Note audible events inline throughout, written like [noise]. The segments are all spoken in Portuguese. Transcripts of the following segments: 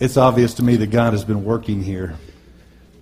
It's obvious to me that God has been working here.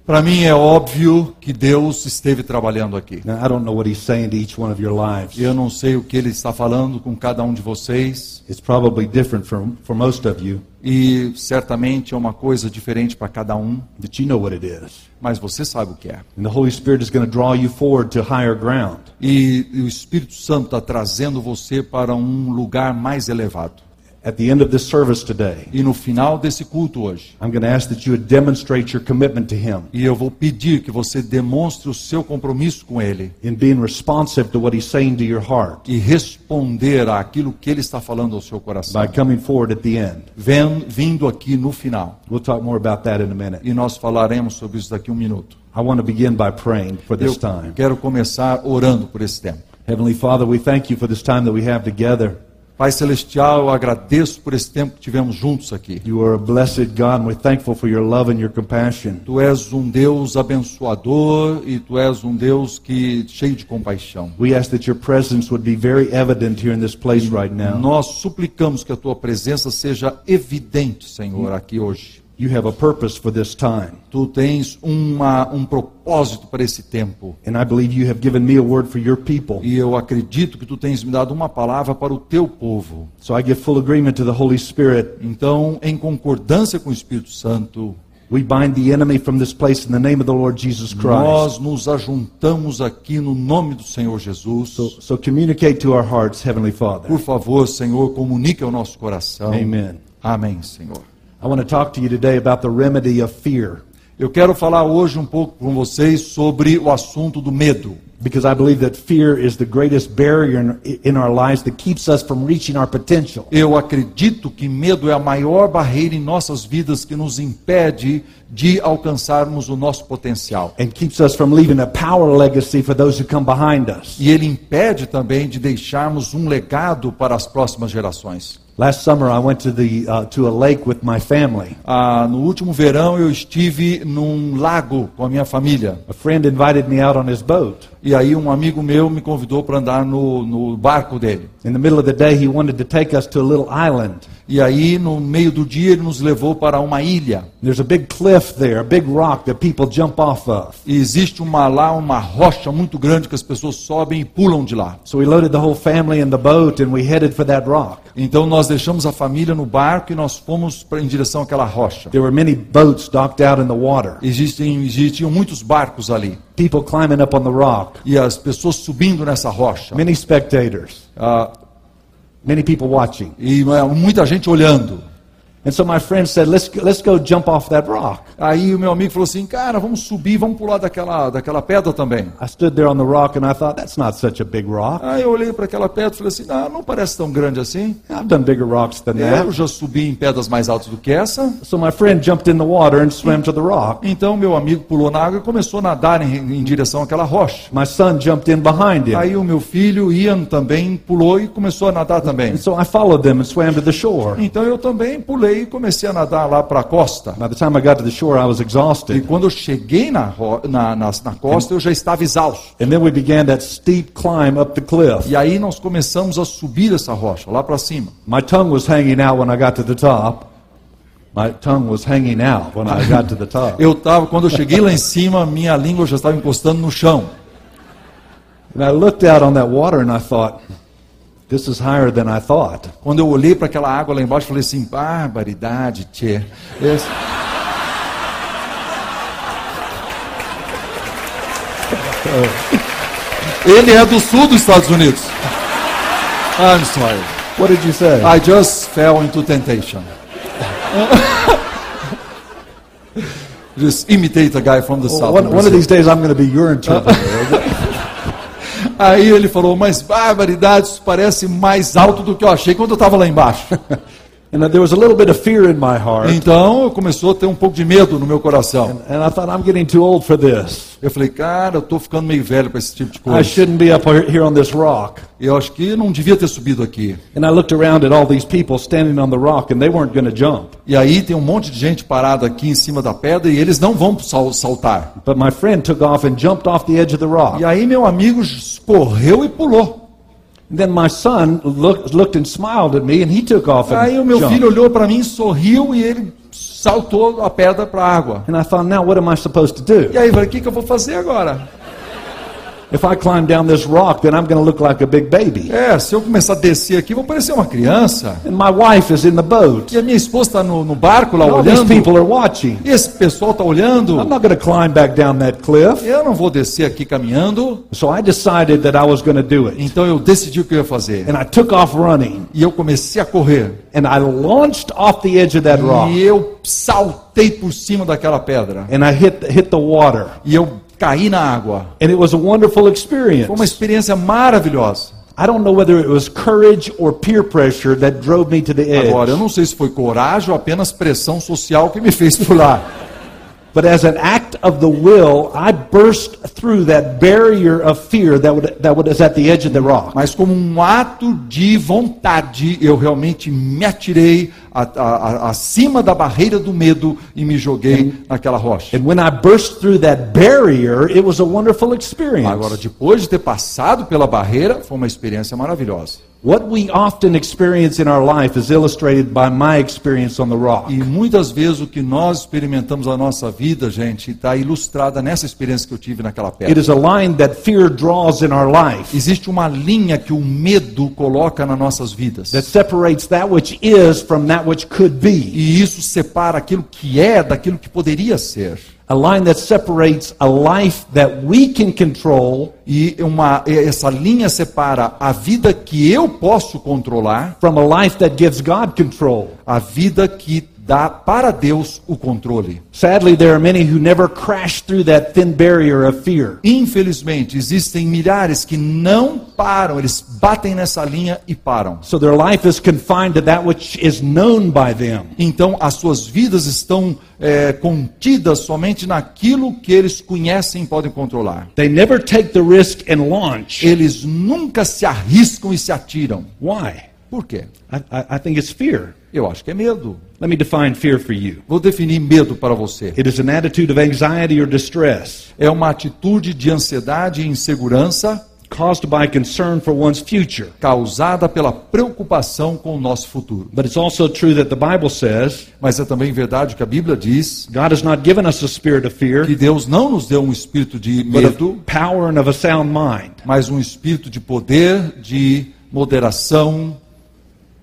Para mim é óbvio que Deus esteve trabalhando aqui. Now, I don't know what He's saying to each one of your lives. Eu não sei o que ele está falando com cada um de vocês It's probably different for, for most of you, e certamente é uma coisa diferente para cada um, you know what it is. mas você sabe o que é. And the Holy Spirit is going to draw you forward to higher ground. E o Espírito Santo está trazendo você para um lugar mais elevado. At the end of this service today, E no final desse culto hoje, I'm going to ask that you would demonstrate your commitment to Him e eu vou pedir que você demonstre o seu compromisso com Ele in being responsive to what He's saying to your heart e responder àquilo que Ele está falando ao seu coração. by coming forward at the end. Ven- vindo aqui no final. We'll talk more about that in a minute. E nós falaremos sobre isso daqui a um minuto. I want to begin by praying for Eu this time. quero começar orando por esse tempo. Heavenly Father, we thank you for this time that we have together. Pai Celestial, eu agradeço por esse tempo que tivemos juntos aqui. You are a blessed God, and we're thankful for your love and your compassion. Tu és um Deus abençoador e tu és um Deus que cheio de compaixão. We ask that your presence would be very evident here in this place right now. Nós suplicamos que a tua presença seja evidente, Senhor, aqui hoje. You have a purpose for this time. Tu tens uma, um propósito para esse tempo. And I believe you have given me a word for your people. E eu acredito que tu tens me dado uma palavra para o teu povo. So I give full agreement to the Holy Spirit. Então, em concordância com o Espírito Santo, We bind the enemy from this place in the name of the Lord Jesus Christ. nós nos ajuntamos aqui no nome do Senhor Jesus. So, so communicate to our hearts, Heavenly Father. Por favor, Senhor, comunique ao nosso coração. Amen. Amém, Senhor. I want to talk to you today about the remedy of fear Eu quero falar hoje um pouco com vocês sobre o assunto do medo. because I believe that fear is the greatest barrier in, our lives that keeps us from reaching our potential. Eu acredito que medo é a maior barreira em nossas vidas que nos impede de alcançarmos o nosso potencial. and keeps us from leaving a power legacy for those who come behind us. E ele impede também de deixarmos um legado para as próximas gerações. Last summer, I went to the uh, to a lake with my family. Ah, no último verão eu estive num lago com a minha família. A friend invited me out on his boat. E aí um amigo meu me convidou para andar no, no barco dele. In the middle of the day, he wanted to take us to a little island. E aí no meio do dia ele nos levou para uma ilha. There's a big cliff there, a big rock that people jump off of. E existe uma lá uma rocha muito grande que as pessoas sobem e pulam de lá. So we loaded the whole family in the boat and we headed for that rock. Então nós deixamos a família no barco e nós fomos em direção àquela rocha. There were many boats docked out in the water. Existem, existiam muitos barcos ali. People climbing up on the rock. E as pessoas subindo nessa rocha. Many spectators. Ah, Many people watching. e ah, muita gente olhando. And so my friend said, "Let's go, let's go jump off that rock." Aí o meu amigo falou assim, cara, vamos subir, vamos pular daquela, daquela pedra também. I stood there on the rock and I thought, "That's not such a big rock. Aí eu olhei para aquela pedra e falei assim, ah, não parece tão grande assim. I've done bigger rocks than Eu that." já subi em pedras mais altas do que essa. So my friend jumped in the water and swam to the rock. Então meu amigo pulou na água e começou a nadar em, em direção àquela rocha. My son jumped in behind him. Aí o meu filho, Ian, também pulou e começou a nadar também. And so I followed them and swam to the shore. Então eu também pulei e comecei a nadar lá para a costa. By the time I got to the shore, I was E quando eu cheguei na, na, na, na costa, eu já estava exausto. And then we began that steep climb up the cliff. E aí nós começamos a subir essa rocha, lá para cima. My tongue was hanging out when I got to the top. My tongue was hanging out when I got to the top. [laughs] Eu tava, quando eu cheguei lá em cima, minha língua já estava encostando no chão. And I looked out on that water and I thought, this is higher than I thought. Quando eu olhei para aquela água lá embaixo, falei assim: barbaridade, tchê. Esse- [laughs] Ele é do sul dos Estados Unidos. I'm sorry. What did you say? I just fell into temptation. [laughs] just imitate a guy from the south. one, of one of these days I'm going to be your interpreter. [laughs] Aí ele falou, mas barbaridade, isso parece mais alto do que eu achei quando eu estava lá embaixo. [laughs] and there was a little bit of fear in my heart. Então começou a ter um pouco de medo no meu coração. And I thought, I'm getting too old for this. Eu falei, cara, eu estou ficando meio velho para esse tipo de I coisa. shouldn't be up here on this rock. Eu acho que não devia ter subido aqui. And I looked around at all these people standing on the rock, and they weren't going to jump. E aí tem um monte de gente parada aqui em cima da pedra e eles não vão sal- saltar. But my friend took off and jumped off the edge of the rock. E aí meu amigo correu e pulou. Then my son looked, looked and smiled at me, and he took off and Aí o meu jumped. filho olhou para mim, sorriu e ele saltou a pedra para a água. And I thought, now what am I supposed to do? E aí, o que, que eu vou fazer agora? If I climb down this rock, then I'm going to look like a big baby. É, se eu começar a descer aqui, vou parecer uma criança. And my wife is in the boat. E a minha esposa está no, no barco lá these olhando. people are watching. E esse pessoal está olhando. I'm not going to climb back down that cliff. Eu não vou descer aqui caminhando. So I decided that I was going to do it. Então eu decidi o que eu ia fazer. And I took off running. E eu comecei a correr. And I launched off the edge of that rock. E eu saltei por cima daquela pedra. And I hit, hit the water. E eu caí na água. And it was a wonderful experience. Foi uma experiência maravilhosa. I don't know whether it was courage or peer pressure that drove me to the edge. Agora, eu não sei se foi coragem ou apenas pressão social que me fez pular. [laughs] But as an act of the will, I burst through that barrier of fear that, would, that was at the edge of the rock. Mas como um ato de vontade, eu realmente me atirei a- a- a- acima da barreira do medo e me joguei naquela rocha. And when I burst through that barrier, it was a wonderful experience. Agora, depois de ter passado pela barreira, foi uma experiência maravilhosa. What we often experience in our life is illustrated by my experience on the rock. E muitas vezes o que nós experimentamos na nossa vida, gente, está ilustrada nessa experiência que eu tive naquela It pedra. is a line that fear draws in our life Existe uma linha que o medo coloca nas nossas vidas. that separates that which is from that which could be. E isso separa aquilo que é daquilo que poderia ser. A line that separates a life that we can control E uma, essa linha separa a vida que eu posso controlar, from a life that gives God control. a vida que dá para Deus o controle. Sadly, there are many who never crash through that thin barrier of fear. Infelizmente, existem milhares que não param, eles batem nessa linha e param. So their life is confined to that which is known by them. Então, as suas vidas estão é, contidas somente naquilo que eles conhecem e podem controlar. They never take the risk and launch. Eles nunca se arriscam e se atiram. Why? Por quê? I, I, I think it's fear. Eu acho que é medo. Let me define fear for you. Vou definir medo para você. It is an attitude of anxiety or distress É uma atitude de ansiedade e insegurança caused by concern for one's future. causada pela preocupação com o nosso futuro. But it's also true that the Bible says Mas é também verdade que a Bíblia diz God has not given us a spirit of fear, que Deus não nos deu um espírito de medo, power and of a sound mind. mas um espírito de poder, de moderação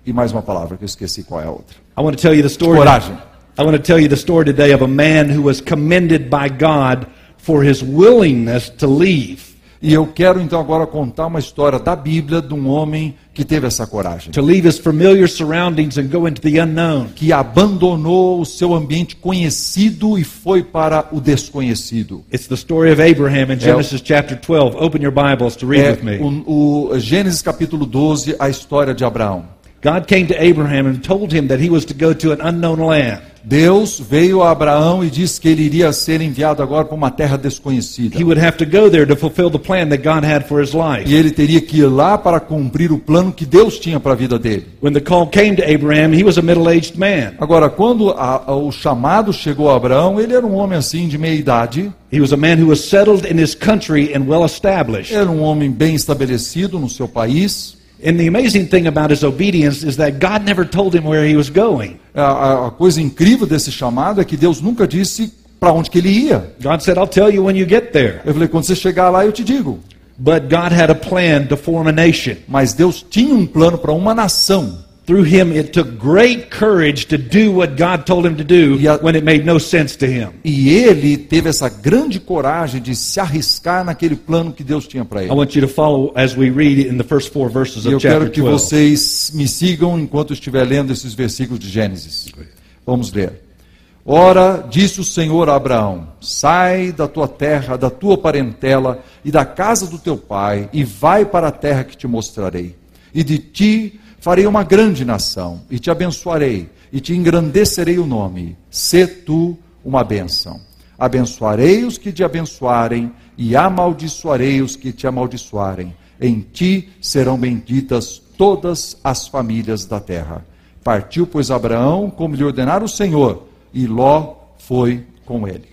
e mais uma palavra que eu esqueci qual é a outra. I want to tell you the story. Coragem. I want to tell you the story today of a man who was commended by God for his willingness to leave. E eu quero então agora contar uma história da Bíblia de um homem que teve essa coragem, To leave his familiar surroundings and go into the unknown. que abandonou o seu ambiente conhecido e foi para o desconhecido. It's the story of Abraham in Genesis chapter 12. Open your Bibles to read É with me. o, o Gênesis capítulo 12, a história de Abraão. God came to Abraham and told him that he was to go to an unknown land. Deus veio a Abraão e disse que ele iria ser enviado agora para uma terra desconhecida. He would have to go there to fulfill the plan that God had for his life. E ele teria que ir lá para cumprir o plano que Deus tinha para a vida dele. When the call came to Abraham, he was a middle aged man. Agora, quando a- a- o chamado chegou a Abraão, ele era um homem assim de meia idade, He was a man who was settled in his country and well established. era um homem bem estabelecido no seu país. And the amazing thing about his obedience is that God never told him where he was going. A, a- coisa incrível desse chamado é que Deus nunca disse para onde que ele ia. God said, I'll tell you when you get there. Eu falei, quando você chegar lá, eu te digo. But God had a plan to form a nation. Mas Deus tinha um plano para uma nação. Through him, it took great courage to do what God told him to do Yeah. when it made no sense to him. E ele teve essa grande coragem de se arriscar naquele plano que Deus tinha para I ele. want you to follow as we read in the first four verses of eu chapter quero que 12. vocês me sigam enquanto eu estiver lendo esses versículos de Gênesis. Vamos ler. Ora, disse o Senhor a Abraão: Sai da tua terra, da tua parentela e da casa do teu pai, e vai para a terra que te mostrarei. E de ti farei uma grande nação, e te abençoarei, e te engrandecerei o nome. Sê tu uma bênção. Abençoarei os que te abençoarem, e amaldiçoarei os que te amaldiçoarem. Em ti serão benditas todas as famílias da terra. Partiu, pois, Abraão, como lhe ordenara o Senhor, e Ló foi com ele.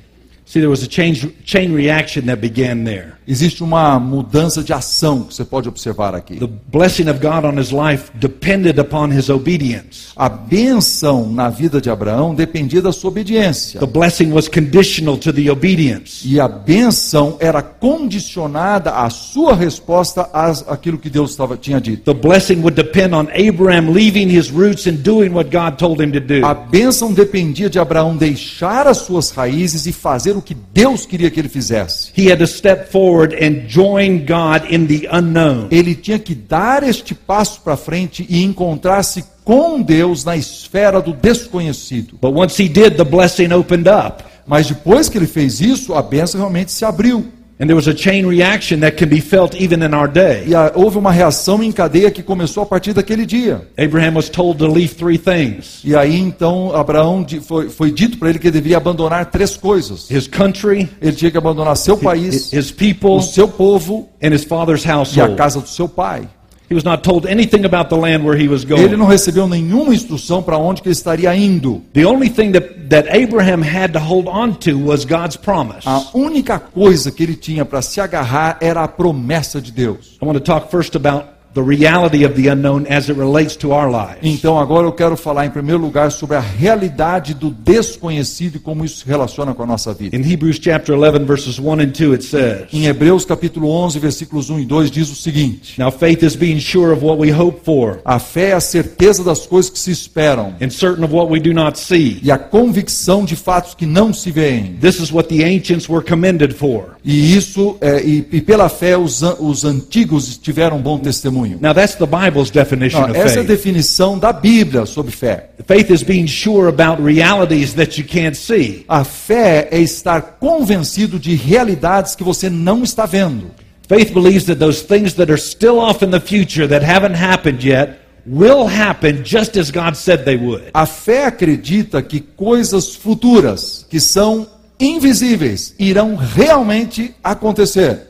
See, there was a change, chain reaction that began there. Existe uma mudança de ação que você pode observar aqui. The blessing of God on his life depended upon his obedience. A benção na vida de Abraão dependia da sua obediência. The blessing was conditional to the obedience. E a benção era condicionada à sua resposta às- àquilo que Deus estava, tinha dito. The blessing would depend on Abraham leaving his roots and doing what God told him to do. A bênção dependia de Abraão deixar as suas raízes e fazer o que Deus queria que ele fizesse. He had to step forward and join God in the unknown. Ele tinha que dar este passo para frente e encontrar-se com Deus na esfera do desconhecido. But once he did, the blessing opened up. Mas depois que ele fez isso, a bênção realmente se abriu. And there was a chain reaction that can be felt even in our day. E a- houve uma reação em cadeia que começou a partir daquele dia. Abraham was told to leave three things E aí então Abraão foi, foi dito para ele que ele deveria abandonar três coisas. his country, Ele tinha que abandonar seu país, his people, o seu povo and his father's e a household. casa do seu pai. He was not told anything about the land where he was Ele não recebeu nenhuma instrução para onde que ele estaria indo. The only thing that, that Abraham had to hold on to was God's promise. A única coisa que ele tinha para se agarrar era a promessa de Deus. I want to talk first about the reality of the unknown as it relates to our lives. Então agora eu quero falar em primeiro lugar sobre a realidade do desconhecido e como isso se relaciona com a nossa vida. In Hebrews chapter 11, verses 1 and 2, it says, Em Hebreus capítulo 11, versículos 1 e 2 diz o seguinte: Now faith is being sure of what we hope for, A fé é a certeza das coisas que se esperam and certain of what we do not see. e a convicção de fatos que não se veem. This is what the ancients were commended for. E isso é, e, e pela fé os, os antigos tiveram bom testemunho. Now that's the Bible's definition Não, of essa é a faith. definição da Bíblia sobre fé. Faith is being sure about realities that you can't see. A fé é estar convencido de realidades que você não está vendo. Faith believes that those things that are still off in the future that haven't happened yet will happen just as God said they would. A fé acredita que coisas futuras, que são invisíveis, irão realmente acontecer.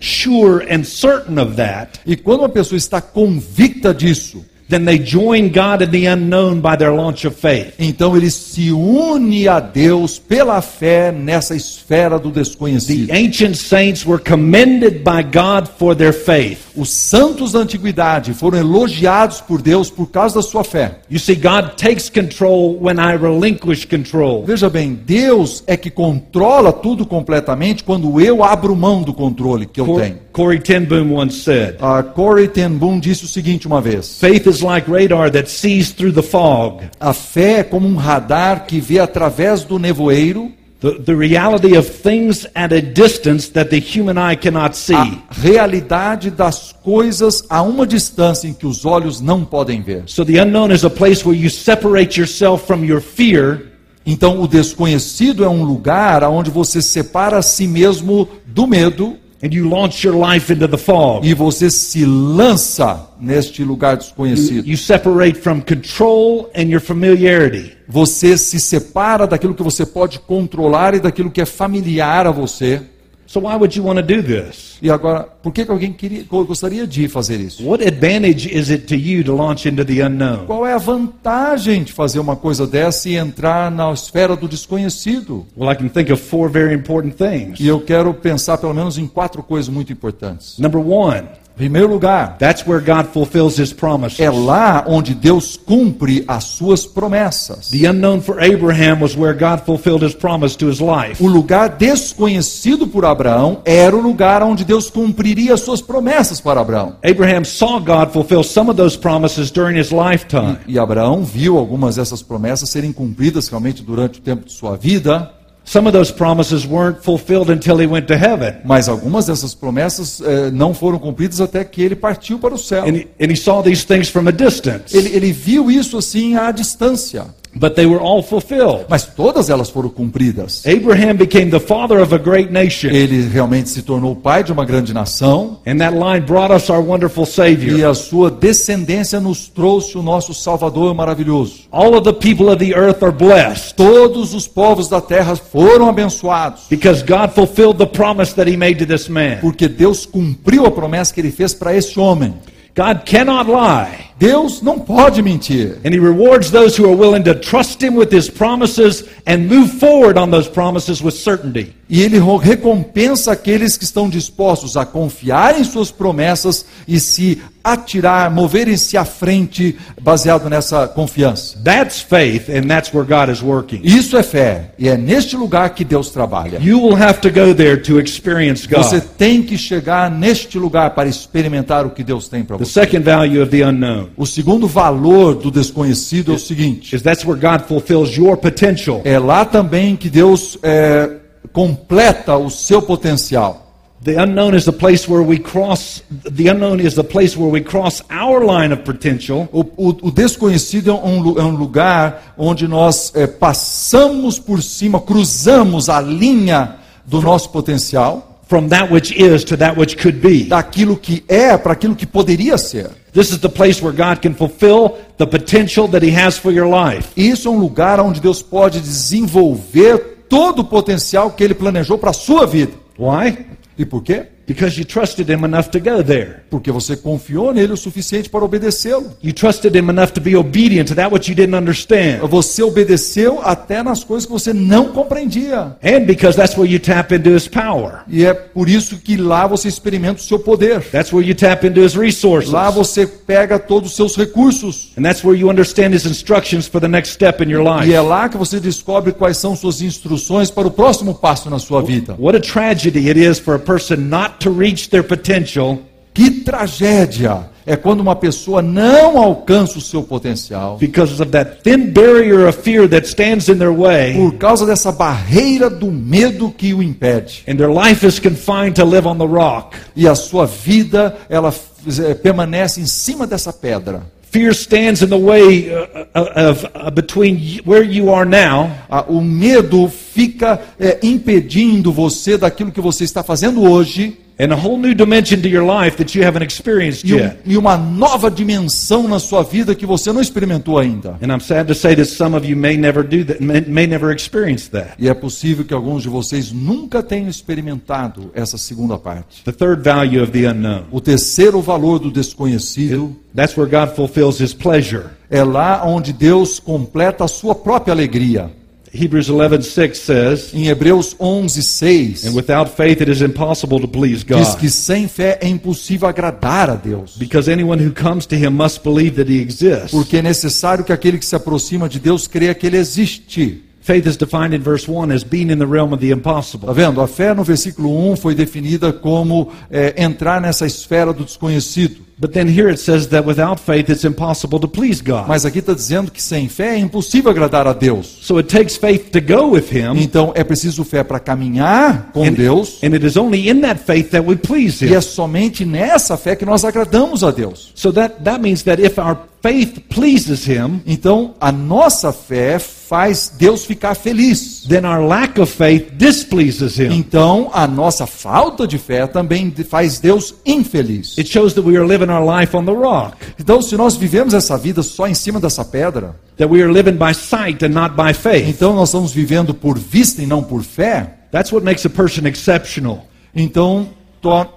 Sure and certain of that, E quando uma pessoa está convicta disso, then they join God in the unknown by their launch of faith. então ele se une a Deus pela fé nessa esfera do The desconhecido. ancient saints were commended by God for their faith. Os santos da antiguidade foram elogiados por Deus por causa da sua fé. You see, God takes control when I relinquish control. Veja bem, Deus é que controla tudo completamente quando eu abro mão do controle que eu Cor- tenho. Corey ten Boom once said, A Corey ten Boom disse o seguinte uma vez: Faith is like radar that sees through the fog. A fé é como um radar que vê através do nevoeiro The, the reality of things at a distance that the human eye cannot see. a realidade das coisas a uma distância em que os olhos não podem ver. So the unknown is a place where you separate yourself from your fear Então, o desconhecido é um lugar onde você separa a si mesmo do medo and you launch your life into the fog. e você se lança neste lugar desconhecido. You separate from control and your familiarity. Você se separa daquilo que você pode controlar e daquilo que é familiar a você. So why would you want to do this? E agora, por que, alguém queria, gostaria de fazer isso? What advantage is it to you to launch into the unknown? Qual é a vantagem de fazer uma coisa dessa e entrar na esfera do desconhecido? Well, I can think of four very important things. E eu quero pensar pelo menos em quatro coisas muito importantes. Number one, primeiro lugar, that's where God fulfills his promises. é lá onde Deus cumpre as suas promessas. The unknown for Abraham was where God fulfilled his promise to his life. O lugar desconhecido por Abraão era o lugar onde Deus cumpriria as suas promessas para Abraão. Abraham saw God fulfill some of those promises during his lifetime. E Abraão viu algumas dessas promessas serem cumpridas realmente durante o tempo de sua vida, Some of those promises weren't fulfilled until he went to heaven. mas algumas dessas promessas eh, não foram cumpridas até que ele partiu para o céu. And he, and he saw these things from a distance. Ele, ele viu isso assim à distância, But they were all fulfilled. mas todas elas foram cumpridas. Abraham became the father of a great nation. Ele realmente se tornou pai de uma grande nação And that line brought us our wonderful e Savior. a sua descendência nos trouxe o nosso Salvador maravilhoso. All of the people of the earth are blessed Todos os povos da terra foram abençoados, because God fulfilled the promise that he made to this man. porque Deus cumpriu a promessa que ele fez para esse homem. God cannot lie. Deus não pode mentir. And he rewards those who are willing to trust him with his promises and move forward on those promises with certainty. E ele recompensa aqueles que estão dispostos a confiar em suas promessas e se atirar, moverem-se à frente baseado nessa confiança. That's faith, and that's where God is working. Isso é fé, e é neste lugar que Deus trabalha. You will have to go there to experience Você God. tem que chegar neste lugar para experimentar o que Deus tem para The você. second value of the unknown O segundo valor do desconhecido é o seguinte: is that's where God fulfills your potential. é lá também que Deus é, completa o seu potencial. The unknown is the place where we cross, the unknown is the place where we cross our line of potential O, o- o desconhecido é um, é um lugar onde nós é, passamos por cima, cruzamos a linha do nosso potencial, from that which is to that which could be. daquilo que é para aquilo que poderia ser. This is the place where God can fulfill the potential that He has for your life. Isso é um lugar onde Deus pode desenvolver todo o potencial que Ele planejou para a sua vida. Why? E por quê? Because you trusted Him enough to go there. Porque você confiou nele o suficiente para obedecê-lo. You trusted Him enough to be obedient to that which you didn't understand. Você obedeceu até nas coisas que você não compreendia. And because that's where you tap into His power. E é por isso que lá você experimenta o seu poder. That's where you tap into His resources. Lá você pega todos os seus recursos. And that's where you understand His instructions for the next step in your E life. é lá que você descobre quais são suas instruções para o próximo passo na sua vida. What a tragedy it is for a person not to reach their potential Que tragédia é quando uma pessoa não alcança o seu potencial because of that thin barrier of fear that stands in their way, por causa dessa barreira do medo que o impede. and their life is confined to live on the rock. E a sua vida, ela eh, permanece em cima dessa pedra. Fear stands in the way uh, uh, of uh, between where you are now Ah, O medo fica eh, impedindo você daquilo que você está fazendo hoje and a whole new dimension to your life that you haven't experienced e, yet. e uma nova dimensão na sua vida que você não experimentou ainda. And I'm sad to say that some of you may never do that, may, may never experience that. E é possível que alguns de vocês nunca tenham experimentado essa segunda parte. The third value of the unknown. O terceiro valor do desconhecido That's where God fulfills His pleasure. é lá onde Deus completa a sua própria alegria. Hebrews 11:6 says, Em Hebreus 11, 6, "And without faith it is impossible to please diz God, que sem fé é impossível agradar a Deus. because anyone who comes to Him must believe that He exists." Porque é necessário que aquele que se aproxima de Deus creia que Ele existe. Faith is defined in verse 1 as being in the realm of the impossible. vendo? A fé no versículo 1 foi definida como é, entrar nessa esfera do desconhecido. But then here it says that without faith it's impossible to please God. Mas aqui está dizendo que sem fé é impossível agradar a Deus. So it takes faith to go with Him, Então é preciso fé para caminhar com and, Deus. and it is only in that faith that we please E Him. é somente nessa fé que nós agradamos a Deus. So that, that means that if our faith pleases Him, Então a nossa fé faz Deus ficar feliz. then our lack of faith displeases Him. Então a nossa falta de fé também faz Deus infeliz. It shows that we are living our life on the rock, Então se nós vivemos essa vida só em cima dessa pedra, that we are living by sight and not by faith. então nós estamos vivendo por vista e não por fé. That's what makes a person exceptional. Então tor-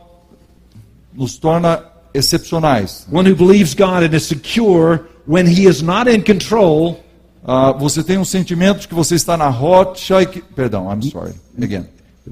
nos torna excepcionais. One who believes God and is secure when He is not in control Ah, você tem um sentimento de que você está na rocha e que... Perdão, I'm sorry. Again.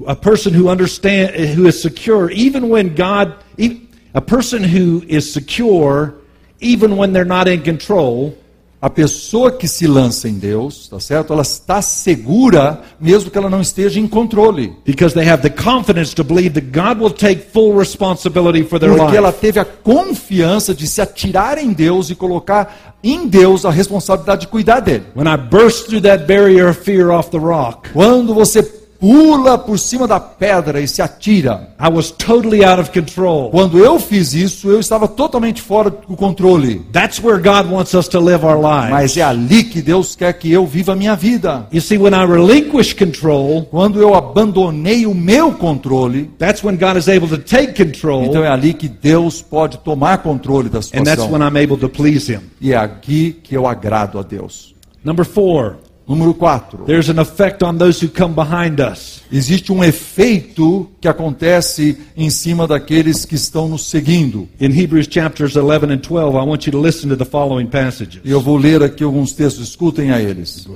a person who understand who is secure even when God e- a person who is secure even when they're not in control A pessoa que se lança em Deus, tá certo? Ela está segura, mesmo que ela não esteja em controle. because they have the confidence to believe that God will take full responsibility for their Porque ela teve a confiança de se atirar em Deus e colocar em Deus a responsabilidade de cuidar dele. When I burst through that barrier of fear off the rock, Quando você pula por cima da pedra e se atira. I was totally out of control. Quando eu fiz isso, eu estava totalmente fora do controle. That's where God wants us to live our lives. Mas é ali que Deus quer que eu viva a minha vida. You see, when I relinquish control, Quando eu abandonei o meu controle, that's when God is able to take control, então é ali que Deus pode tomar controle da and that's when situação. I'm able to please Him. E é aqui que eu agrado a Deus. Number four, Número 4. There's an effect on those who come behind us. Existe um efeito que acontece em cima daqueles que estão nos seguindo. In Hebrews chapters 11 and 12, I want you to listen to the following passages. Eu vou ler aqui alguns textos, escutem a eles.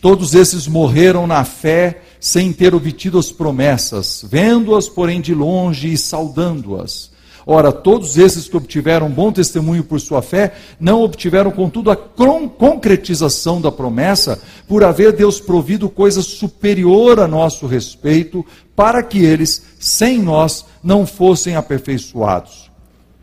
Todos esses morreram na fé sem ter obtido as promessas, vendo-as, porém, de longe e saudando-as. Ora, todos esses que obtiveram bom testemunho por sua fé, não obtiveram, contudo, a concretização da promessa, por haver Deus provido coisa superior a nosso respeito, para que eles, sem nós, não fossem aperfeiçoados.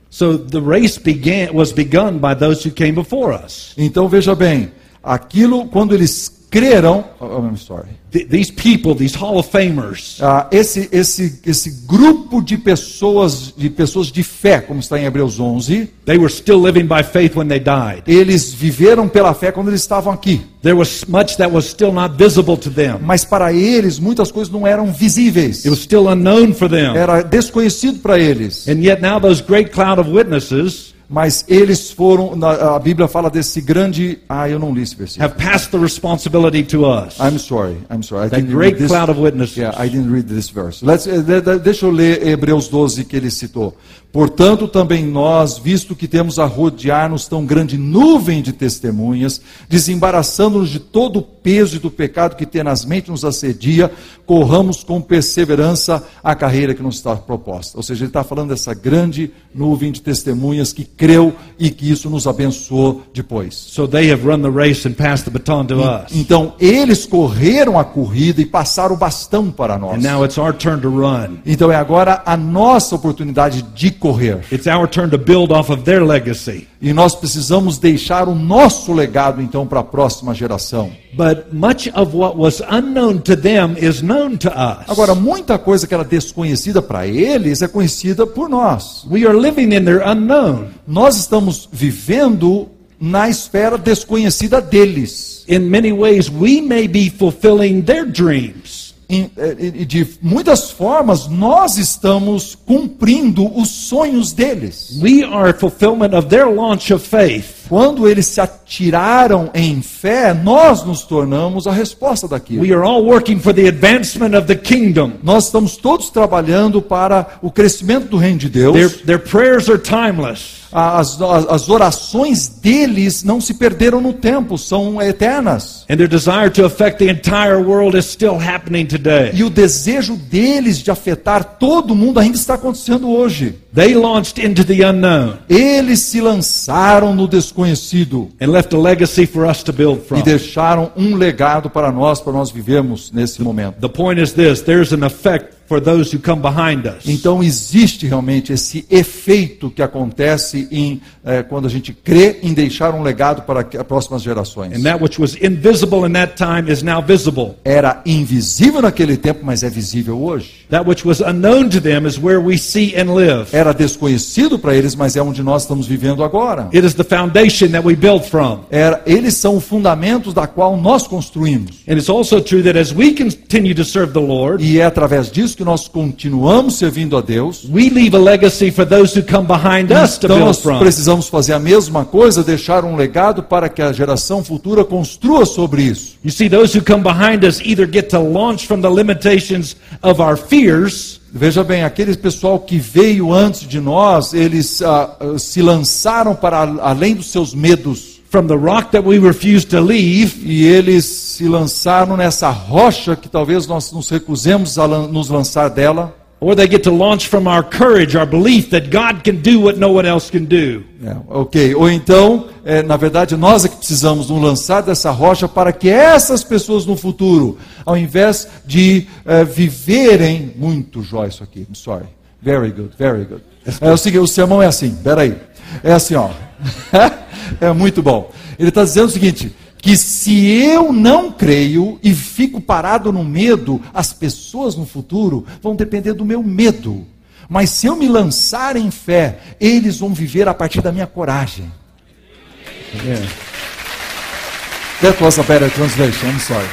So the race began was begun by those who came before us. Então veja bem, aquilo quando eles creram, oh, I'm sorry. Th- these people, these Hall of Famers, Ah, esse, esse, esse grupo de pessoas, de pessoas de fé, como está em Hebreus 11, they were still living by faith when they died. eles viveram pela fé quando eles estavam aqui. There was much that was still not visible to them. Mas para eles, muitas coisas não eram visíveis. It was still unknown for them. Era desconhecido para eles. And yet now those great cloud of witnesses Mas eles foram, a Bíblia fala desse grande. Ah, eu não li esse versículo. have passed the responsibility to us. I'm sorry, I'm sorry. I That didn't great read this. cloud of witnesses. Yeah, I didn't read this verse. Let's, eh, de- de- deixa eu ler Hebreus 12 que ele citou. Portanto, também nós, visto que temos a rodear-nos tão grande nuvem de testemunhas, desembaraçando-nos de todo o peso e do pecado que tenazmente nos assedia, corramos com perseverança a carreira que nos está proposta. Ou seja, ele está falando dessa grande nuvem de testemunhas que creu e que isso nos abençoou depois. So they have run the race and passed the baton to us. Então, eles correram a corrida e passaram o bastão para nós. And now it's our turn to run. Então é agora a nossa oportunidade de correr. It's our turn to build off of their legacy. E nós precisamos deixar o nosso legado então para a próxima geração. But much of what was unknown to them is known to us. Agora, muita coisa que era desconhecida para eles é conhecida por nós. we are living in their unknown. Nós estamos vivendo na esfera desconhecida deles. In many ways, we may be fulfilling their dreams. E de muitas formas, nós estamos cumprindo os sonhos deles. We are fulfillment of their launch of faith. Quando eles se atiraram em fé, nós nos tornamos a resposta daquilo. We are all working for the advancement of the kingdom. Nós estamos todos trabalhando para o crescimento do reino de Their, Deus. their prayers are timeless. As, as- as orações deles não se perderam no tempo, são eternas. And their desire to affect the entire world is still happening today. E o desejo deles de afetar todo mundo ainda está acontecendo hoje. They launched into the unknown Eles se lançaram no desconhecido and left a legacy for us to build e from. deixaram um legado para nós, para nós vivermos nesse momento. The point is this there's an effect for those who come behind us. Então existe realmente esse efeito que acontece em, eh, quando a gente crê em deixar um legado para as próximas gerações. And that which was invisible in that time is now visible. Era invisível naquele tempo, mas é visível hoje. That which was unknown to them is where we see and live. Era desconhecido para eles, mas é onde nós estamos vivendo agora. It is the foundation that we build from. Era, eles são os fundamentos da qual nós construímos. And it's also true that as we continue to serve the Lord, E é através disso que nós continuamos servindo a Deus. we leave a legacy for those who come behind us to Então nós precisamos fazer a mesma coisa, deixar um legado para que a geração futura construa sobre isso. You see, those who come behind us either get to launch from the limitations of our fears, Veja bem, aquele pessoal que veio antes de nós, eles ah, se lançaram para além dos seus medos. From the rock that we refuse to leave, E eles se lançaram nessa rocha que talvez nós nos recusemos a nos lançar dela. or they get to launch from our courage, our belief that God can do what no one else can do. É, ok. Ou então, é, na verdade, nós é que precisamos nos lançar dessa rocha para que essas pessoas no futuro, ao invés de é, viverem. Muito jóia isso aqui, I'm sorry. Very good, very good. É o seguinte, o sermão é assim, peraí. É assim, ó. [laughs] é muito bom. Ele está dizendo o seguinte: que se eu não creio e fico parado no medo, as pessoas no futuro vão depender do meu medo. Mas se eu me lançar em fé, eles vão viver a partir da minha coragem. Yeah. That was a better translation, I'm sorry.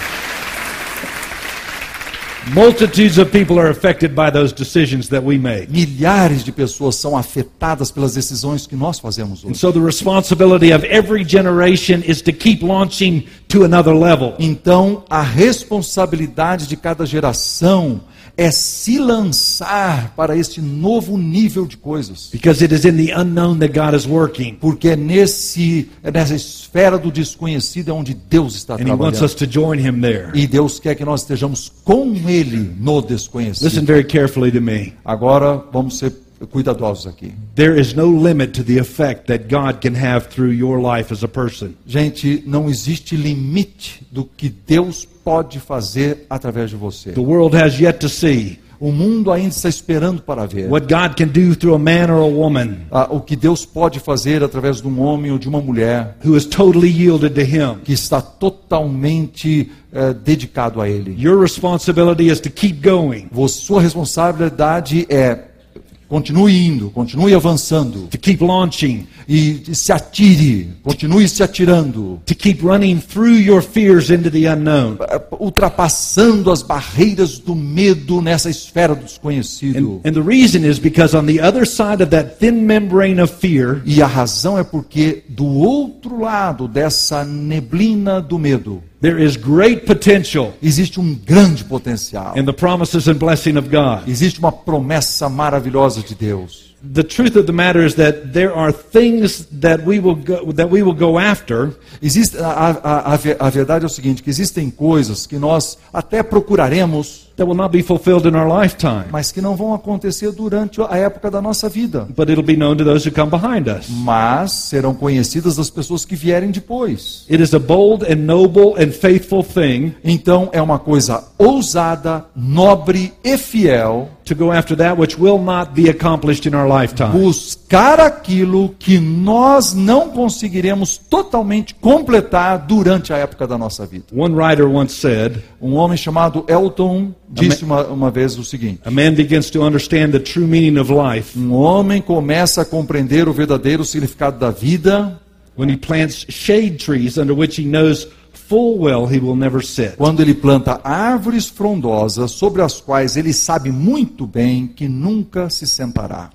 Multitudes of people are affected by those decisions that we make. Milhares de pessoas são afetadas pelas decisões que nós fazemos And hoje. so the responsibility of every generation is to keep launching to another level. Então, a responsabilidade de cada geração é se lançar para este novo nível de coisas. Because it is in the unknown that God is working. Porque é nesse, é nessa esfera do desconhecido é onde Deus está And He wants trabalhando. us to join Him there. E Deus quer que nós estejamos com Ele no desconhecido. Listen very carefully to me. Agora vamos ser cuidadosos aqui. There is no limit to the effect that God can have through your life as a person. Gente, não existe limite do que Deus pode fazer através de você. The world has yet to see O mundo ainda está esperando para ver what God can do through a man or a woman ah, o que Deus pode fazer através de um homem ou de uma mulher who is totally yielded to Him. que está totalmente eh, dedicado a Ele. Your responsibility is to keep going, Sua responsabilidade é continue indo, continue avançando to keep launching, e se atire, continue se atirando, to keep running through your fears into the unknown. eh, ultrapassando as barreiras do medo nessa esfera do desconhecido. And, and the reason is because on the other side of that thin membrane of fear, E a razão é porque do outro lado dessa neblina do medo there is great potential existe um grande potencial. in the promises and blessing of God. Existe uma promessa maravilhosa de Deus. The truth of the matter is that there are things that we will go, that we will go after Existe, a, a, a, a verdade é o seguinte, que existem coisas que nós até procuraremos, that will not be fulfilled in our lifetime, mas que não vão acontecer durante a época da nossa vida. but it'll be known to those who come behind us. Mas serão conhecidas das pessoas que vierem depois. It is a bold and noble and faithful thing Então é uma coisa ousada, nobre e fiel to go after that which will not be accomplished in our lifetime. buscar aquilo que nós não conseguiremos totalmente completar durante a época da nossa vida. One writer once said, Um homem chamado Elton disse uma, uma vez o seguinte: A man begins to understand the true meaning of life Um homem começa a compreender o verdadeiro significado da vida when he plants shade trees under which he knows full well he will never sit. quando ele planta árvores frondosas sobre as quais ele sabe muito bem que nunca se sentará.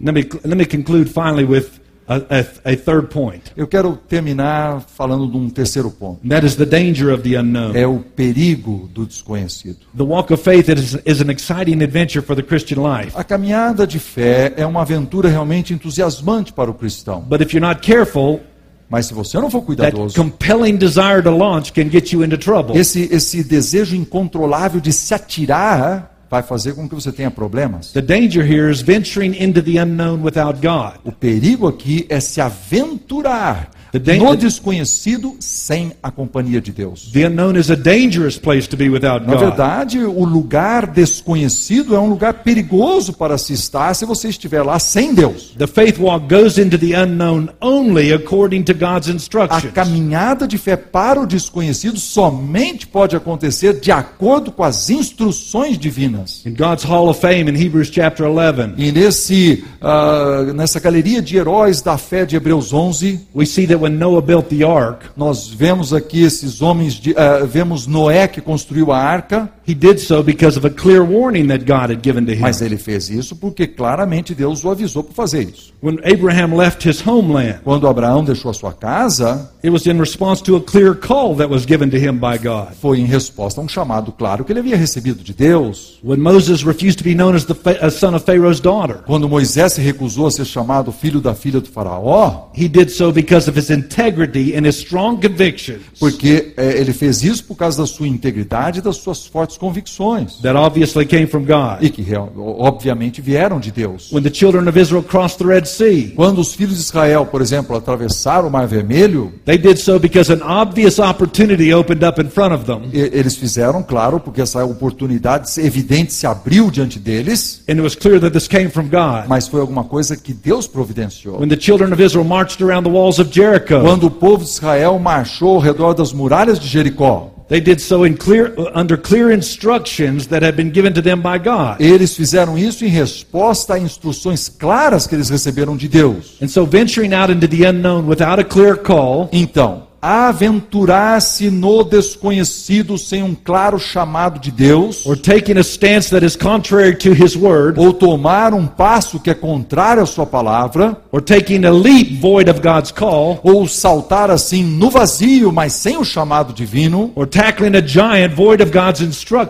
Let me, let me conclude finally with a, a, a third point. Eu quero terminar falando de um terceiro ponto. And that is the danger of the unknown. É o perigo do desconhecido. The walk of faith is, is an exciting adventure for the Christian life. A caminhada de fé é uma aventura realmente entusiasmante para o cristão. But if you're not careful, Mas se você não for cuidadoso, compelling desire to launch can get you into trouble. esse, esse desejo incontrolável de se atirar vai fazer com que você tenha problemas. The danger here is venturing into the unknown without God. O perigo aqui é se aventurar no desconhecido sem a companhia de Deus. The unknown is a dangerous place to be without Na God. verdade, o lugar desconhecido é um lugar perigoso para se estar se você estiver lá sem Deus. The faith walk goes into the unknown only according to God's A instructions. caminhada de fé para o desconhecido somente pode acontecer de acordo com as instruções divinas. In God's Hall of Fame in Hebrews chapter 11, E nesse, ah, nessa galeria de heróis da fé de Hebreus 11, we see that when Noah built the ark, nós vemos aqui esses homens, de, ah, vemos Noé que construiu a arca, he did so because of a clear warning that God had given to him. mas ele fez isso porque claramente Deus o avisou para fazer isso. When Abraham left his homeland, Quando Abraão deixou a sua casa, it was in response to a clear call that was given to him by God. foi em resposta a um chamado claro que ele havia recebido de Deus. When Moses refused to be known as the as son of Pharaoh's daughter, Quando Moisés se recusou a ser chamado filho da filha do faraó, he did so because of his integrity and his strong convictions porque eh, ele fez isso por causa da sua integridade e das suas fortes convicções. that obviously came from God. E que obviamente vieram de Deus. When the children of Israel crossed the Red Sea, Quando os filhos de Israel, por exemplo, atravessaram o Mar Vermelho, they did so because an obvious opportunity opened up in front of them, eles fizeram, claro, porque essa oportunidade evidente se abriu diante deles, and it was clear that this came from God. mas foi alguma coisa que Deus providenciou. When the children of Israel marched around the walls of Jericho, Quando o povo de Israel marchou ao redor das muralhas de Jericó, they did so in clear, under clear instructions that had been given to them by God. eles fizeram isso em resposta a instruções claras que eles receberam de Deus. And so, venturing out into the unknown without a clear call Então, aventurar-se no desconhecido sem um claro chamado de Deus, or taking a stance that is contrary to his word, ou tomar um passo que é contrário à sua palavra, or taking a leap void of God's call, ou saltar assim no vazio, mas sem o chamado divino, or tackling a giant void of God's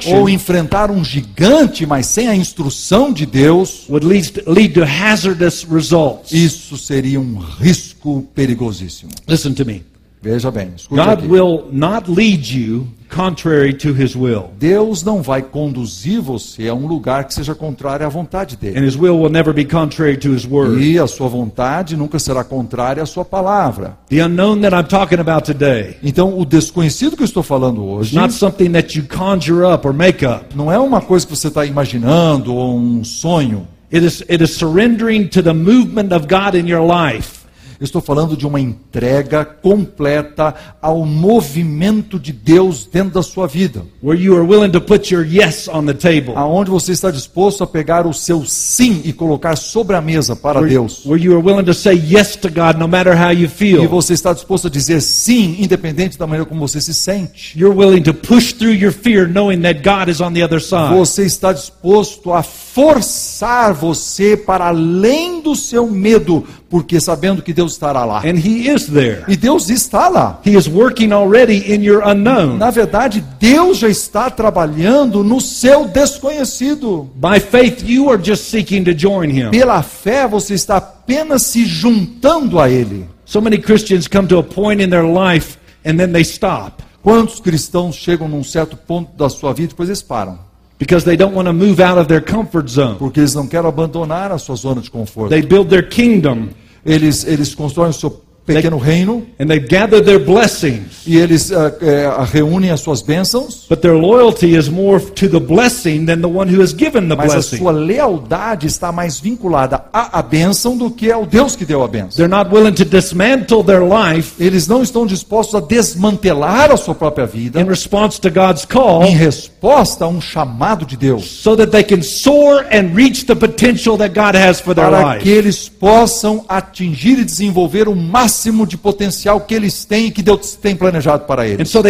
ou enfrentar um gigante, mas sem a instrução de Deus, would lead, lead to hazardous results. isso seria um risco perigosíssimo. Listen to me. Veja bem, God aqui. will not lead you contrary to his will. Deus não vai conduzir você a um lugar que seja contrário à vontade dele. And his will will never be contrary to his word. E a sua vontade nunca será contrária à sua palavra. The unknown that I'm talking about today Então, o desconhecido que eu estou falando hoje not something that you conjure up or make up. não é uma coisa que você está imaginando ou um sonho. It is, it is surrendering to the movement of God in your life. Eu estou falando de uma entrega completa ao movimento de Deus dentro da sua vida. where you are willing to put your yes on the table, Aonde você está disposto a pegar o seu sim e colocar sobre a mesa para where, Deus. where you are willing to say yes to God no matter how you E você está disposto a dizer sim, independente da maneira como você se sente. You're willing to push through your fear knowing that God is on the other side. Você está disposto a forçar você para além do seu medo, porque sabendo que Deus estará lá. And He is there. E Deus está lá. He is working already in your unknown. Na verdade, Deus já está trabalhando no seu desconhecido. By faith, you are just seeking to join Him. Pela fé, você está apenas se juntando a Ele. So many Christians come to a point in their life and then they stop Quantos cristãos chegam num certo ponto da sua vida e depois eles param? Because they don't want to move out of their comfort zone. Porque eles não querem abandonar a sua zona de conforto. They build their kingdom Eles, eles constroem o seu pequeno reino and they gather their blessings. e eles ah, eh, reúnem as suas bênçãos, But their loyalty is more to the blessing than the one who has given the mas a blessing. sua lealdade está mais vinculada à, à bênção do que ao Deus que deu a bênção. They're not willing to dismantle their life Eles não estão dispostos a desmantelar a sua própria vida in response to God's call em resposta a um chamado de Deus, so that they can soar and reach the potential that God has for their para que life. eles possam atingir e desenvolver o máximo de potencial que eles têm e que Deus tem planejado para eles. so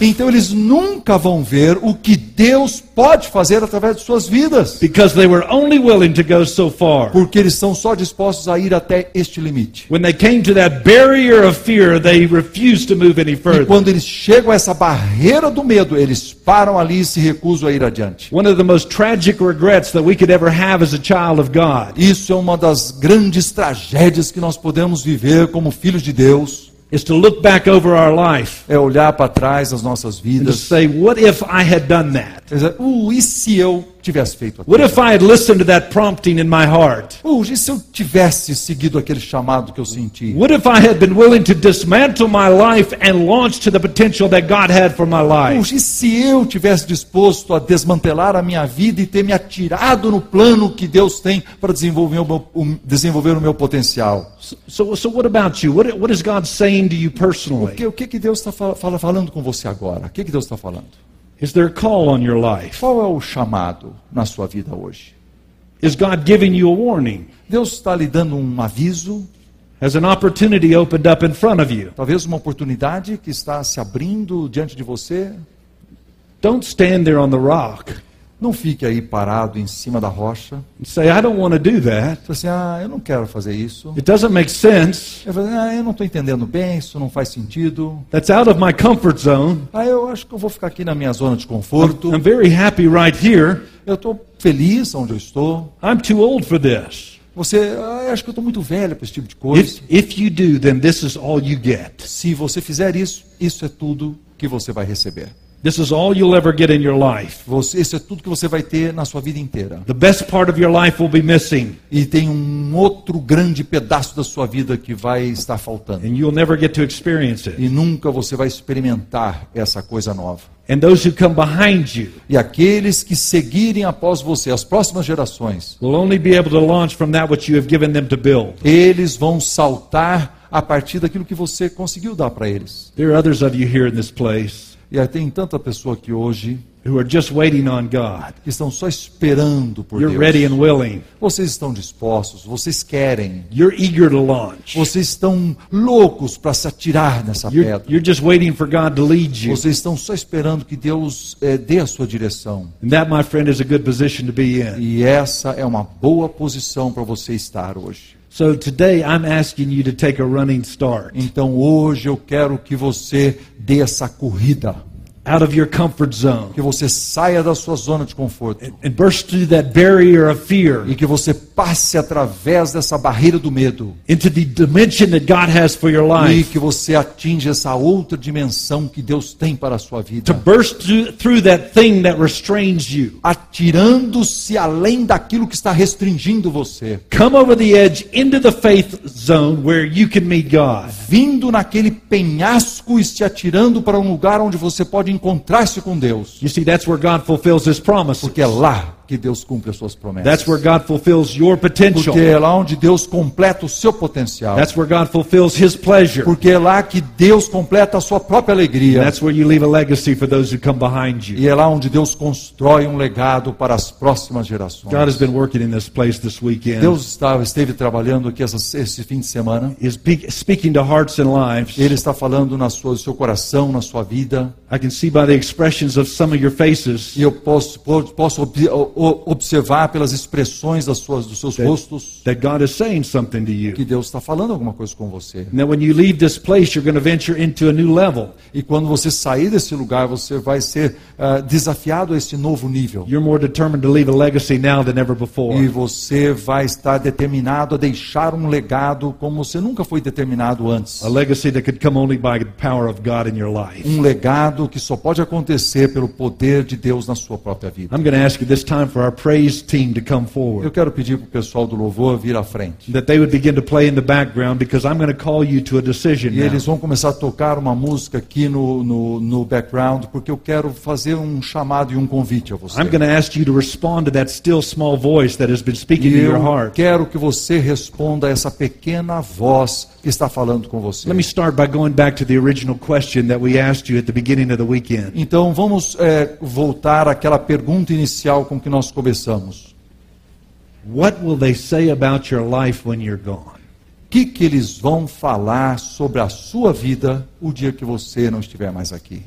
Então eles nunca vão ver o que Deus pode fazer através de suas vidas, because they were only willing to go so far. porque eles estão só dispostos a ir até este limite. When they came to that barrier of fear, they refused to move any E quando eles chegam a essa barreira do medo, eles param ali e se recusam a ir adiante. One of the most tragic regrets that we could ever have as a child of God Isso é uma das grandes tragédias que nós podemos viver como filhos de Deus. is to look back over our life É olhar para trás das nossas and to vidas say, What if I had done that? dizer, uh, e se eu tivesse feito aquilo? What if I had listened to that prompting in my heart? E se eu tivesse seguido aquele chamado que eu senti? What if I had been willing to dismantle my life and launch to the potential that God had for my life? e se eu tivesse disposto a desmantelar a minha vida e ter me atirado no plano que Deus tem para desenvolver o meu, o- desenvolver o meu potencial? So, so what about you? What, what is God saying to you O personally? que, o que, que Deus está fala- fala- falando com você agora? O que, que Deus está falando? Is there a call on your life? Qual é o chamado na sua vida hoje? Is God giving you a warning? Deus está lhe dando um aviso, Has an opportunity opened up in front of you? talvez uma oportunidade que está se abrindo diante de você. Don't stand there on the rock Não fique aí parado em cima da rocha. say, I don't want to do that. Assim, ah, eu não quero fazer isso. It doesn't make sense. Eu falei, ah, eu não estou entendendo bem, isso não faz sentido. That's out of my comfort zone. Ah, eu acho que eu vou ficar aqui na minha zona de conforto. I'm very happy right here. Eu estou feliz onde eu estou. I'm too old for this. Você, ah, eu acho que eu estou muito velho para esse tipo de coisa. If, if you do, then this is all you get. Se você fizer isso, isso é tudo que você vai receber. This is all you'll ever get in your life. Você, isso é tudo que você vai ter na sua vida inteira. The best part of your life will be missing, E tem um outro grande pedaço da sua vida que vai estar faltando. and you'll never get to experience it. E nunca você vai experimentar essa coisa nova. And those who come behind you E aqueles que seguirem após você, as próximas gerações, will only be able to launch from that which you have given them to build. eles vão saltar a partir daquilo que você conseguiu dar para eles. There are others of you here in this place E aí tem tanta pessoa aqui hoje who are just waiting on God. que estão só esperando por You're ready Deus. and willing. Vocês estão dispostos, vocês querem, You're eager to launch. vocês estão loucos para se atirar nessa You're, pedra. you're just waiting for God to lead you. Vocês estão só esperando que Deus eh, dê a sua direção. And that, my friend, is a good position to be in. E essa é uma boa posição para você estar hoje. So today I'm asking you to take a running start. Então hoje eu quero que você dê essa corrida, out of your comfort zone que você saia da sua zona de conforto and burst through that barrier of fear e que você passe através dessa barreira do medo into the dimension that God has for your e life. que você atinja essa outra dimensão que Deus tem para a sua To vida, burst through, through that thing that restrains you. atirando-se além daquilo que está restringindo você, Come over the edge into the faith zone where you can meet God. vindo naquele penhasco e se atirando para um lugar onde você pode encontrar-se com Deus, You see, that's where God fulfills His promises. porque é lá que Deus cumpre as suas promessas. That's where God fulfills your potential. Porque é lá onde Deus completa o seu potencial. That's where God fulfills His pleasure. Porque é lá que Deus completa a sua própria alegria. That's where you leave a legacy for those who come behind you. E é lá onde Deus constrói um legado para as próximas gerações. God has been working in this place this weekend. Deus estava, esteve trabalhando aqui essa, esse fim de semana. pe- speaking to hearts and lives. Ele está falando na sua, seu coração, na sua vida. I can see by the expressions of some of your faces E eu posso, po- posso ob- o- observar pelas expressões das suas, dos seus rostos that God is saying something to you. que Deus está falando alguma coisa com você. And that when you leave this place, you're going to venture into a new level. E quando você sair desse lugar, você vai ser ah, desafiado a esse novo nível. You're more determined to leave a legacy now than ever E before. você vai estar determinado a deixar um legado como você nunca foi determinado antes. A legacy that could come only by the power of God in your life. Um legado que só pode acontecer pelo poder de Deus na sua própria vida. I'm going to ask you this time for our praise team to come Eu forward. quero pedir para o pessoal do louvor vir à frente. That they would begin to play in the background because I'm going to call you to a decision E now. eles vão começar a tocar uma música aqui no, no, no background, porque eu quero fazer um chamado e um convite a você. I'm going to ask you to respond to that still small voice that has been speaking E to your eu heart. quero que você responda a essa pequena voz que está falando com você. Let me start by going back to the original question that we asked you at the beginning of the weekend. Então vamos é, voltar àquela pergunta inicial com que nós começamos. What will they say about your life when you're gone? Que, que eles vão falar sobre a sua vida o dia que você não estiver mais aqui?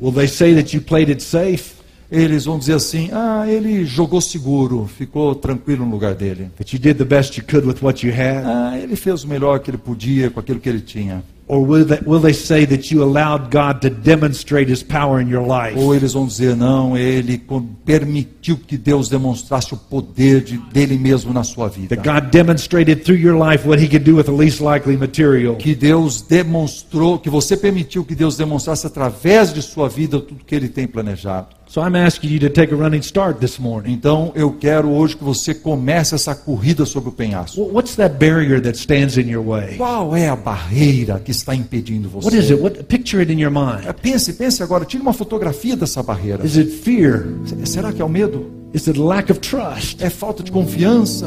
Will they say that you played it safe? Eles vão dizer assim: ah, ele jogou seguro, ficou tranquilo no lugar dele. That you did the best you could with what you had? Ah, ele fez o melhor que ele podia com aquilo que ele tinha. Or will they, will they say that you allowed God to demonstrate His power in your life? Ou eles vão dizer: não, ele permitiu que Deus demonstrasse o poder de, dele mesmo na sua vida. That God demonstrated through your life what He could do with the least likely material? Que Deus demonstrou, que você permitiu que Deus demonstrasse através de sua vida tudo que ele tem planejado. So I'm asking you to take a running start this morning. Então eu quero hoje que você comece essa corrida sobre o penhasco. Wh- What's that barrier that stands in your way? Qual é a barreira que está impedindo você? What is it? What, picture it in your mind. É, Pense, pense agora, tire uma fotografia dessa barreira. Is it fear? Será que é o medo? Is it lack of trust? É falta de confiança?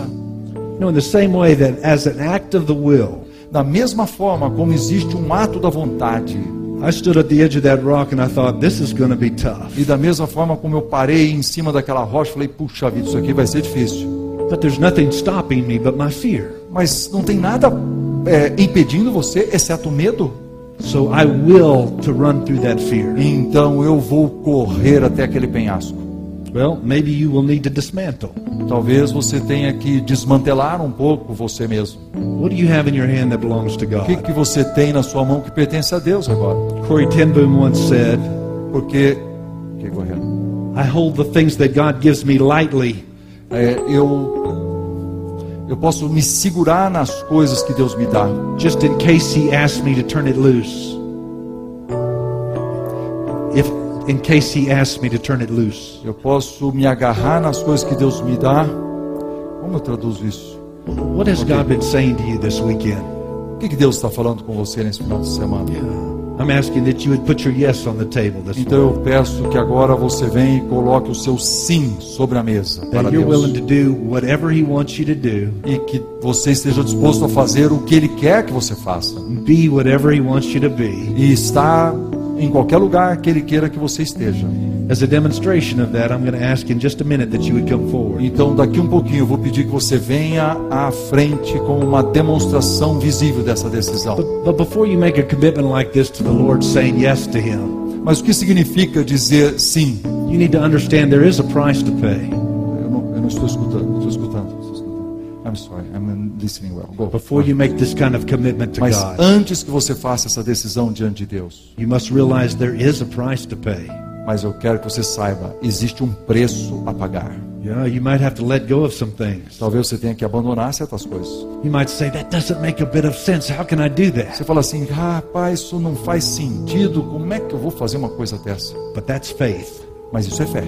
No, in the same way that as an act of the will, Da mesma forma como existe um ato da vontade, I stood at the edge of that rock and I thought, this is going to be tough. e da mesma forma como eu parei em cima daquela rocha, falei, puxa vida, isso aqui vai ser difícil. But there's nothing stopping me but my fear. Mas não tem nada é, impedindo você, exceto o medo. So I will to run through that fear. Então eu vou correr até aquele penhasco. Well, maybe you will need to dismantle. Talvez você tenha que desmantelar um pouco você mesmo. What do you have in your hand that belongs to O que, God? que você tem na sua mão que pertence a Deus agora? Corey Ten Boom once said, Porque que correndo? I hold the things that God gives me lightly É, eu eu posso me segurar nas coisas que Deus me dá, just in case He asks me to turn it loose. If in case He asks me to turn it loose. eu posso me agarrar nas coisas que Deus me dá. Como eu traduzo isso? What has God been saying to you this weekend? O que, que Deus está falando com você nesse final de semana? I'm asking that you would put your yes on the table this Então morning. eu peço que agora você venha e coloque o seu sim sobre a mesa para That you're willing to do whatever He wants you to do, E que você esteja disposto a fazer o que Ele quer que você faça. be whatever He wants you to be. E estar em qualquer lugar que Ele queira que você esteja. As a demonstration of that, I'm going to ask in just a minute that you would come forward. Então daqui um pouquinho eu vou pedir que você venha à frente com uma demonstração visível dessa decisão. But, but before you make a commitment like this to the Lord, saying yes to Him, Mas o que significa dizer sim? you need to understand there is a price to pay. Eu não, eu não estou escutando, estou escutando, estou escutando. I'm sorry, Before you make this kind of commitment to Mas God, antes que você faça essa decisão diante de Deus, you must realize there is a price to pay. mas eu quero que você saiba, existe um preço a pagar. You know, you might have to let go of some things. Talvez você tenha que abandonar certas coisas. You might say, that doesn't make a bit of sense. How can I do that? Você fala assim, rapaz, isso não faz sentido. Como é que eu vou fazer uma coisa dessa? But that's faith. Mas isso é fé.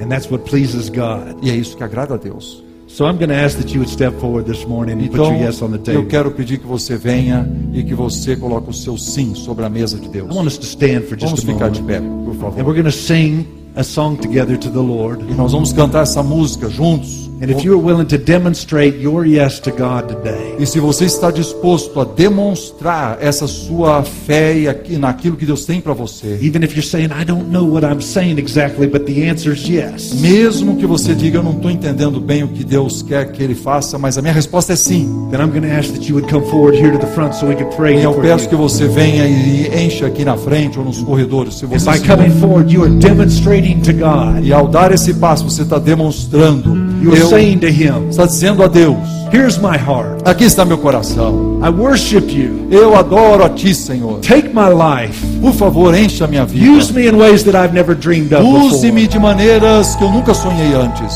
And that's what pleases God. E é isso que agrada a Deus. So I'm going to ask that you would step forward this morning and put Então, your yes on the eu table. quero pedir que você venha e que você coloque o seu sim sobre a mesa de Deus. I want us to stand for Vamos just a ficar de moment. pé, por And favor. we're going to sing a song together to the Lord. E nós vamos cantar essa música juntos. And if you're willing to demonstrate your yes to God today, E se você está disposto a demonstrar essa sua fé e aqui- naquilo que Deus tem para você, even if you're saying, I don't know what I'm saying exactly, but the answer is yes, mesmo que você diga eu não estou entendendo bem o que Deus quer que Ele faça, mas a minha resposta é sim. then I'm going to ask that you would come forward here to the front so we can pray E eu peço que você venha e encha aqui na frente ou nos corredores. Se você by se- coming forward, you are demonstrating to God. E ao dar esse passo, você está demonstrando. You are Eu, saying to Him, está dizendo a Deus: Here's my heart. Aqui está meu coração. I worship you. Eu adoro a Ti, Senhor. Take my life. Por favor, encha minha vida. Use me in ways that I've never dreamed of Use-me de maneiras que eu nunca sonhei antes.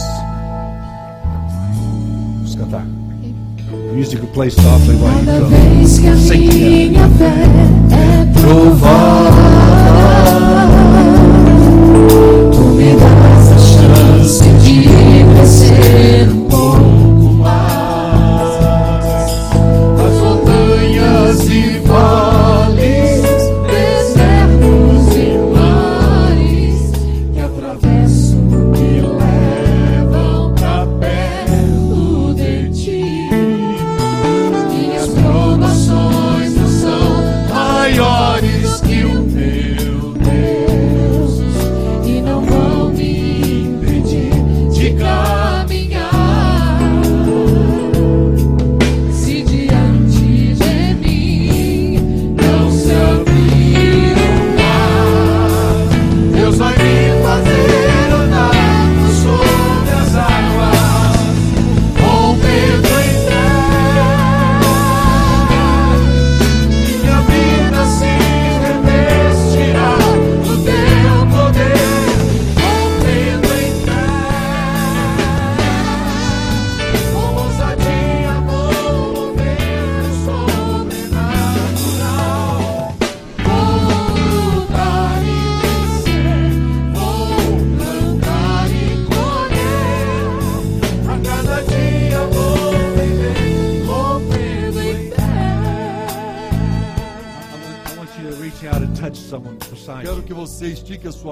Vamos cantar. Music will play softly while you Cada come. vez que a Sing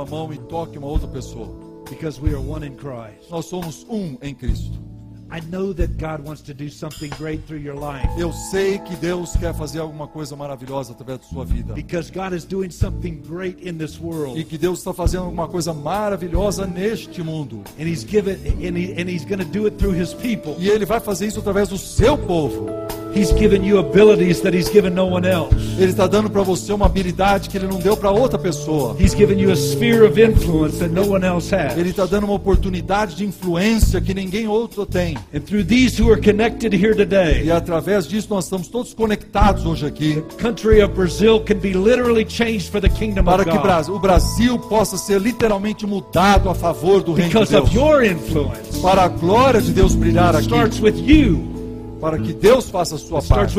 sua mão e toque uma outra pessoa. because we are one in Christ. Nós somos um em Cristo. I know that God wants to do something great through your life Eu sei que Deus quer fazer alguma coisa maravilhosa através da sua vida. because God is doing something great in this world. E que Deus está fazendo alguma coisa maravilhosa neste mundo. And he's given and, he, and he's going to do it through his people. E Ele vai fazer isso através do seu povo. He's given you abilities that he's given no one else. Ele está dando para você uma habilidade que Ele não deu para outra pessoa. He's given you a sphere of influence that no one else has. Ele está dando uma oportunidade de influência que ninguém outro tem. And through these who are connected here E today, através disso nós estamos todos conectados hoje aqui. the country of Brazil can be literally changed for the kingdom Para of que God Bra- o Brasil possa ser literalmente mudado a favor do reino de because of Deus. your influence. Para a glória de Deus brilhar aqui. starts with you. Para que Deus faça a sua parte.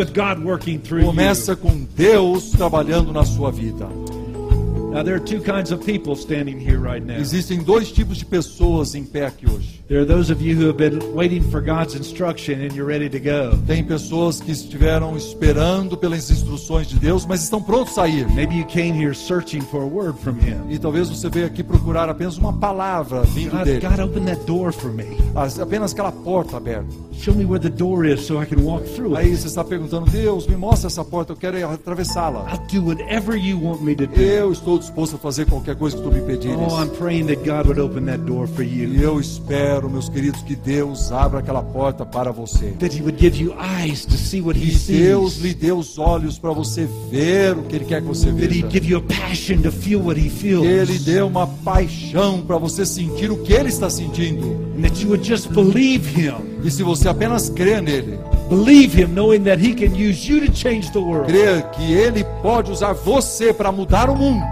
Começa com Deus trabalhando na sua vida. Existem dois tipos de pessoas em pé aqui hoje. There are those of you who have been waiting for God's instruction and you're ready to go. Tem pessoas que estiveram esperando pelas instruções de Deus, mas estão prontos a ir. Maybe you came here searching for a word from Him. E talvez você veio aqui procurar apenas uma palavra vindo God, dele. God, open that door for me. As- Apenas aquela porta aberta. Show me where the door is so I can walk through Aí você está perguntando, Deus, me mostra essa porta, eu quero atravessá-la. I'll do whatever you want me to do. Eu estou disposto a fazer qualquer coisa que tu me pedires. Oh, I'm praying that God would open that door for E you. eu espero, meus queridos, que Deus abra aquela porta para você. That He would give you eyes to see what He Que Deus sees. lhe dê os olhos para você ver o que Ele quer que você That veja. He'd give you a passion to feel what He Que Ele feels. dê uma paixão para você sentir o que Ele está sentindo. And that you would just believe Him. E se você apenas crê nele, Believe Him knowing that He can use you to change the world. crê que Ele pode usar você para mudar o mundo.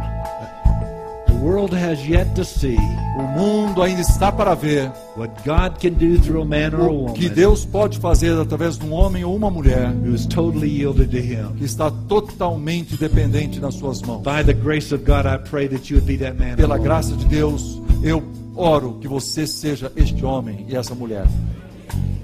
World has yet to see O mundo ainda está para ver what God can do through a man or a o que woman Deus pode fazer através de um homem ou uma mulher who is totally yielded to Him. que está totalmente dependente nas suas mãos. By the grace of God, I pray that you would be that man. Pela woman. graça de Deus, eu oro que você seja este homem e essa mulher.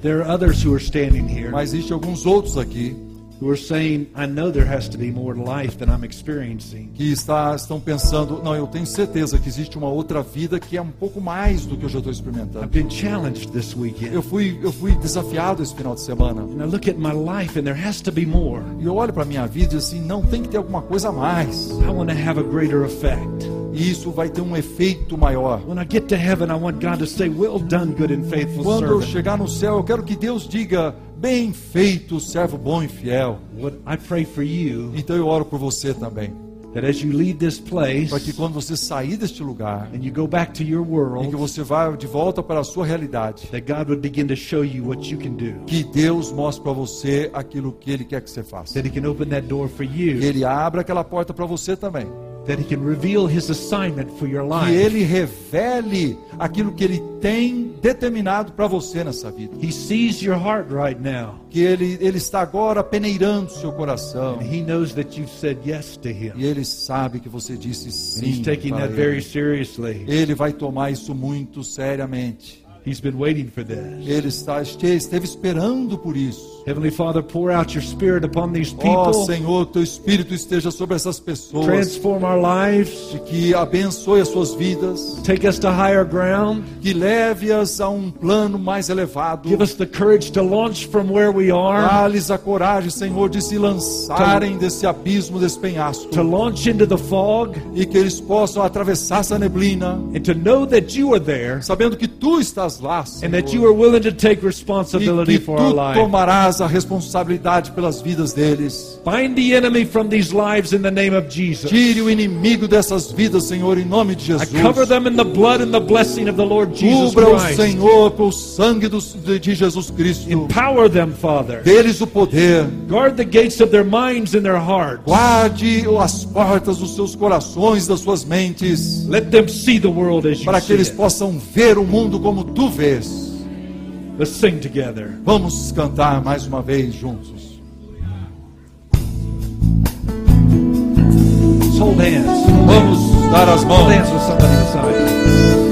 There are others who are standing here Mas existem alguns outros aqui who are saying, I know there has to be more to life than I'm experiencing. que está, estão pensando, não, eu tenho certeza que existe uma outra vida que é um pouco mais do que eu já estou I've experimentando. been challenged this weekend. Eu fui, eu fui desafiado esse final de semana. And I look at my life and there has to be more. E eu olho para a minha vida e assim, não tem que ter alguma coisa a mais. I want to have a greater effect. E isso vai ter um efeito maior. When I get to heaven, I want God to say, Well done, good and faithful Quando eu chegar no céu, eu quero que Deus diga, bem feito, servo bom e fiel. You Então eu oro por você também. Para que quando você sair deste lugar your e que world, você vá de volta para a sua realidade, que Deus mostre para você aquilo que Ele quer que você faça. That He can open that door for Que you. Ele abra aquela porta para você também. That He can reveal His assignment for your Que. Ele revele aquilo que Ele tem determinado para você nessa vida. He sees your heart right now. Que Ele, ele está agora peneirando seu coração. And He knows that you've said yes to Him. E Ele sabe que você disse And sim. He's taking that very ele. seriously. Ele vai tomar isso muito seriamente. He's been waiting for this. Ele está, este- esteve esperando por isso. Heavenly Father, pour out your Spirit upon these people. Senhor, teu Espírito esteja sobre essas pessoas. Transform our lives. Que abençoe as suas vidas. Take us to higher ground. Que leve-as a um plano mais elevado. Give us the courage to launch from where we are, Dá-lhes a coragem, Senhor, de se lançarem desse abismo, desse to penhasco. launch into the fog, E que eles possam atravessar essa neblina. and to know that you are there Sabendo que tu estás lá, and that Senhor. you are willing to take E responsibility que for our tu tomarás a responsabilidade pelas vidas deles. Bind the enemy from these lives in the name of Jesus. Tire o inimigo dessas vidas, Senhor, em nome de I Jesus. cover them in the blood and the blessing of the Lord Jesus Cubra o Christ. Senhor com o sangue do- de Jesus Cristo. Empower them, Father. Deles o poder. Guard the gates of their minds and their hearts. Guarde as portas dos seus corações, das suas mentes, Let them see the world as you para que eles possam ver o mundo como tu vês. Let's sing together. Vamos cantar mais uma vez juntos. Let's hold hands. Vamos dar as Hold mãos. hands with somebody beside you.